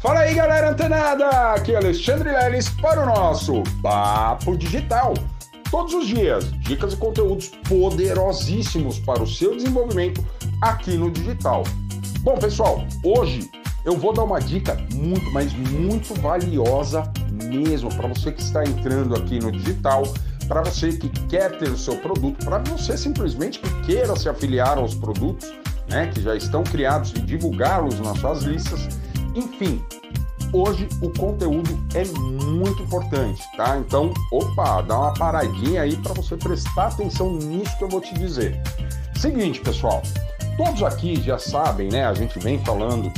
Fala aí, galera antenada! Aqui é Alexandre Leles para o nosso Papo Digital. Todos os dias, dicas e conteúdos poderosíssimos para o seu desenvolvimento aqui no digital. Bom, pessoal, hoje eu vou dar uma dica muito, mas muito valiosa mesmo para você que está entrando aqui no digital, para você que quer ter o seu produto, para você simplesmente que queira se afiliar aos produtos, né, que já estão criados e divulgá-los nas suas listas. Enfim, hoje o conteúdo é muito importante, tá? Então, opa, dá uma paradinha aí para você prestar atenção nisso que eu vou te dizer. Seguinte, pessoal, todos aqui já sabem, né? A gente vem falando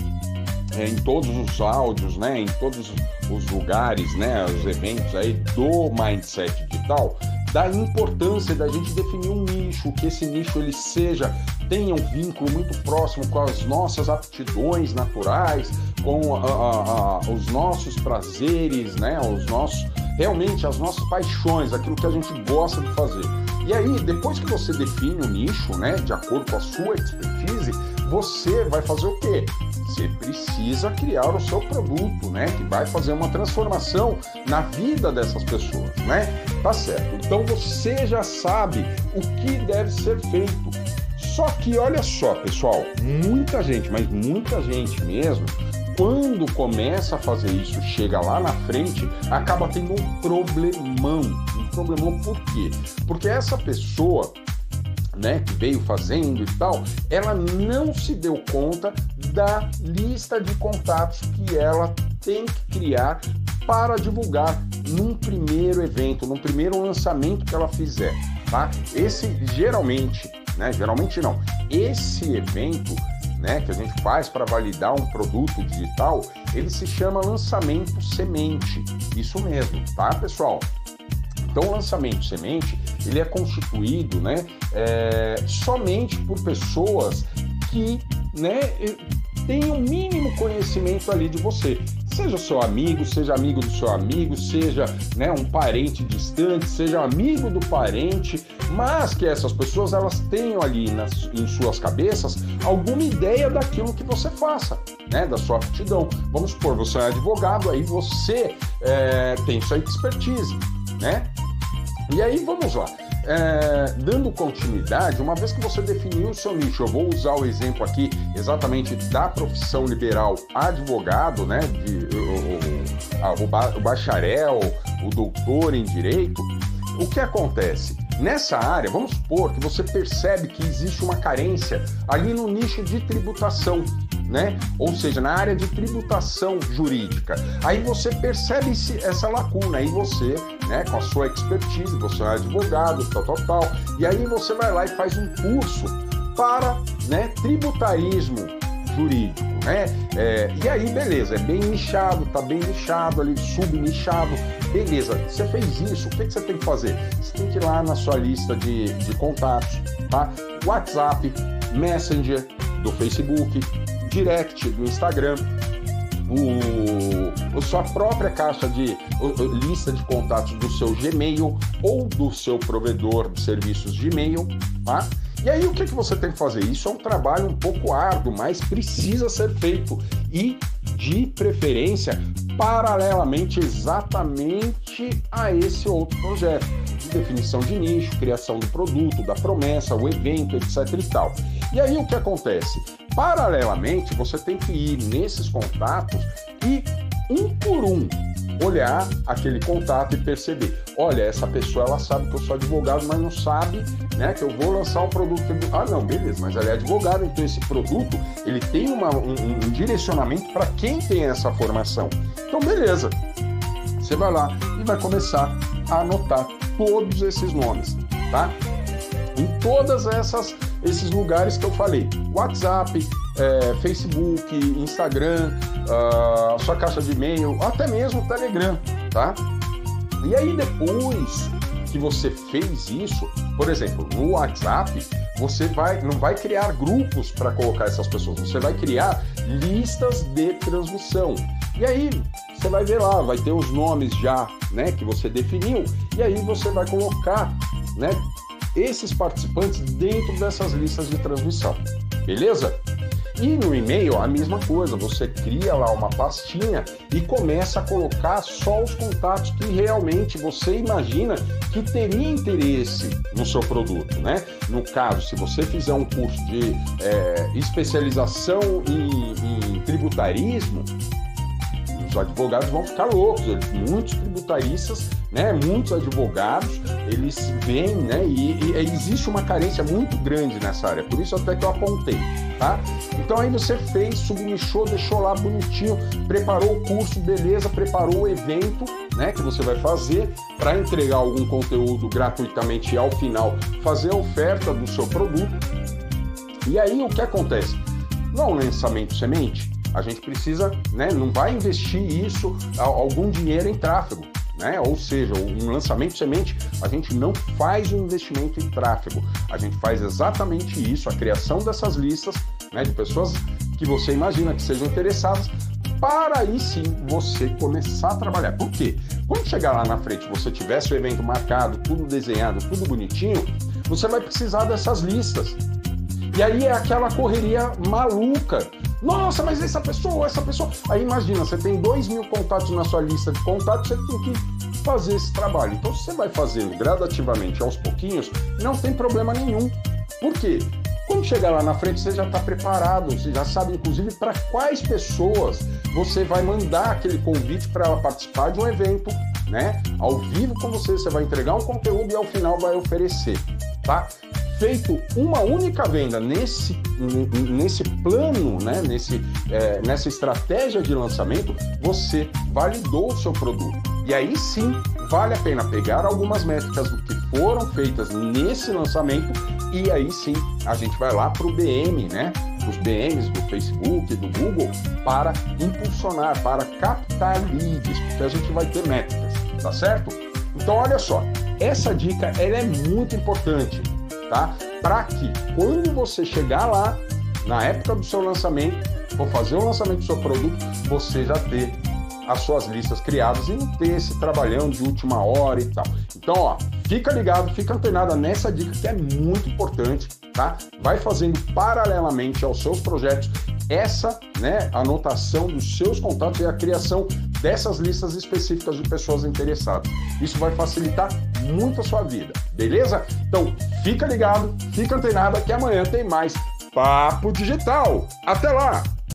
é, em todos os áudios, né? Em todos os lugares, né? Os eventos aí do mindset digital da importância da gente definir um nicho, que esse nicho ele seja tenha um vínculo muito próximo com as nossas aptidões naturais, com a, a, a, os nossos prazeres, né? Os nossos realmente as nossas paixões, aquilo que a gente gosta de fazer. E aí, depois que você define o nicho, né, de acordo com a sua expertise, você vai fazer o quê? Você precisa criar o seu produto, né? Que vai fazer uma transformação na vida dessas pessoas, né? Tá certo. Então você já sabe o que deve ser feito. Só que olha só, pessoal, muita gente, mas muita gente mesmo, quando começa a fazer isso, chega lá na frente, acaba tendo um problemão. Um problemão por quê? Porque essa pessoa né, que veio fazendo e tal, ela não se deu conta da lista de contatos que ela tem que criar para divulgar num primeiro evento, num primeiro lançamento que ela fizer, tá? Esse geralmente, né, geralmente não, esse evento né, que a gente faz para validar um produto digital, ele se chama lançamento semente. Isso mesmo, tá, pessoal? Então, o lançamento semente ele é constituído, né, é, somente por pessoas que, né, têm o um mínimo conhecimento ali de você. Seja seu amigo, seja amigo do seu amigo, seja né, um parente distante, seja amigo do parente, mas que essas pessoas elas tenham ali nas, em suas cabeças alguma ideia daquilo que você faça, né, da sua aptidão. Vamos supor, você é advogado, aí você é, tem sua expertise, né? E aí vamos lá. É, dando continuidade, uma vez que você definiu o seu nicho, eu vou usar o exemplo aqui exatamente da profissão liberal advogado, né? De, o, o, o bacharel, o doutor em direito. O que acontece? Nessa área, vamos supor que você percebe que existe uma carência ali no nicho de tributação né? Ou seja, na área de tributação jurídica. Aí você percebe essa lacuna, aí você, né, com a sua expertise, você é advogado, tal, tal, tal, e aí você vai lá e faz um curso para, né, tributarismo jurídico, né? É, e aí, beleza, é bem nichado, tá bem nichado ali, subnichado, beleza. Você fez isso, o que, que você tem que fazer? Você tem que ir lá na sua lista de, de contatos, tá? WhatsApp, Messenger do Facebook, direct do Instagram, o, sua própria caixa de lista de contatos do seu Gmail ou do seu provedor de serviços de e-mail, tá? E aí o que, que você tem que fazer? Isso é um trabalho um pouco árduo, mas precisa ser feito e de preferência paralelamente exatamente a esse outro projeto de definição de nicho, criação do produto, da promessa, o evento, etc e tal. E aí o que acontece? Paralelamente, você tem que ir nesses contatos e um por um olhar aquele contato e perceber, olha, essa pessoa ela sabe que eu sou advogado, mas não sabe, né, que eu vou lançar um produto. Ah, não, beleza, mas ela é advogada, então esse produto ele tem uma, um, um direcionamento para quem tem essa formação. Então, beleza. Você vai lá e vai começar a anotar todos esses nomes, tá? Em todas essas esses lugares que eu falei: WhatsApp, é, Facebook, Instagram, uh, sua caixa de e-mail, até mesmo Telegram, tá? E aí depois que você fez isso, por exemplo, no WhatsApp, você vai, não vai criar grupos para colocar essas pessoas, você vai criar listas de transmissão. E aí você vai ver lá, vai ter os nomes já, né, que você definiu, e aí você vai colocar, né, esses participantes dentro dessas listas de transmissão. Beleza? E no e-mail, a mesma coisa, você cria lá uma pastinha e começa a colocar só os contatos que realmente você imagina que teria interesse no seu produto, né? No caso, se você fizer um curso de é, especialização em, em tributarismo, os advogados vão ficar loucos, muitos tributaristas, né, muitos advogados, eles vêm, né, e, e, existe uma carência muito grande nessa área, por isso até que eu apontei, tá? Então aí você fez, subnichou, deixou lá bonitinho, preparou o curso, beleza, preparou o evento, né, que você vai fazer para entregar algum conteúdo gratuitamente e ao final fazer a oferta do seu produto. E aí o que acontece? Não é lançamento semente, a gente precisa, né, não vai investir isso, algum dinheiro em tráfego. Né? Ou seja, um lançamento semente, a gente não faz um investimento em tráfego. A gente faz exatamente isso, a criação dessas listas né, de pessoas que você imagina que sejam interessadas, para aí sim você começar a trabalhar. Por quê? Quando chegar lá na frente, você tivesse o evento marcado, tudo desenhado, tudo bonitinho, você vai precisar dessas listas. E aí é aquela correria maluca nossa, mas essa pessoa, essa pessoa. Aí imagina, você tem dois mil contatos na sua lista de contatos, você tem que fazer esse trabalho. Então, se você vai fazendo gradativamente aos pouquinhos, não tem problema nenhum. Por quê? Quando chegar lá na frente, você já está preparado, você já sabe, inclusive, para quais pessoas você vai mandar aquele convite para ela participar de um evento, né? Ao vivo com você, você vai entregar um conteúdo e ao final vai oferecer, tá? Feito uma única venda nesse, nesse plano, né, nesse, é, nessa estratégia de lançamento, você validou o seu produto. E aí sim vale a pena pegar algumas métricas do que foram feitas nesse lançamento e aí sim a gente vai lá para o BM, né? Os BMs do Facebook, do Google, para impulsionar, para captar leads, porque a gente vai ter métricas, tá certo? Então olha só, essa dica ela é muito importante tá? Para que quando você chegar lá, na época do seu lançamento, for fazer o lançamento do seu produto, você já ter as suas listas criadas e não ter esse trabalhão de última hora e tal. Então, ó, fica ligado, fica antenado nessa dica que é muito importante, tá? Vai fazendo paralelamente aos seus projetos essa, né, anotação dos seus contatos e a criação dessas listas específicas de pessoas interessadas. Isso vai facilitar muito a sua vida, beleza? Então, fica ligado, fica antenado que amanhã tem mais Papo Digital. Até lá!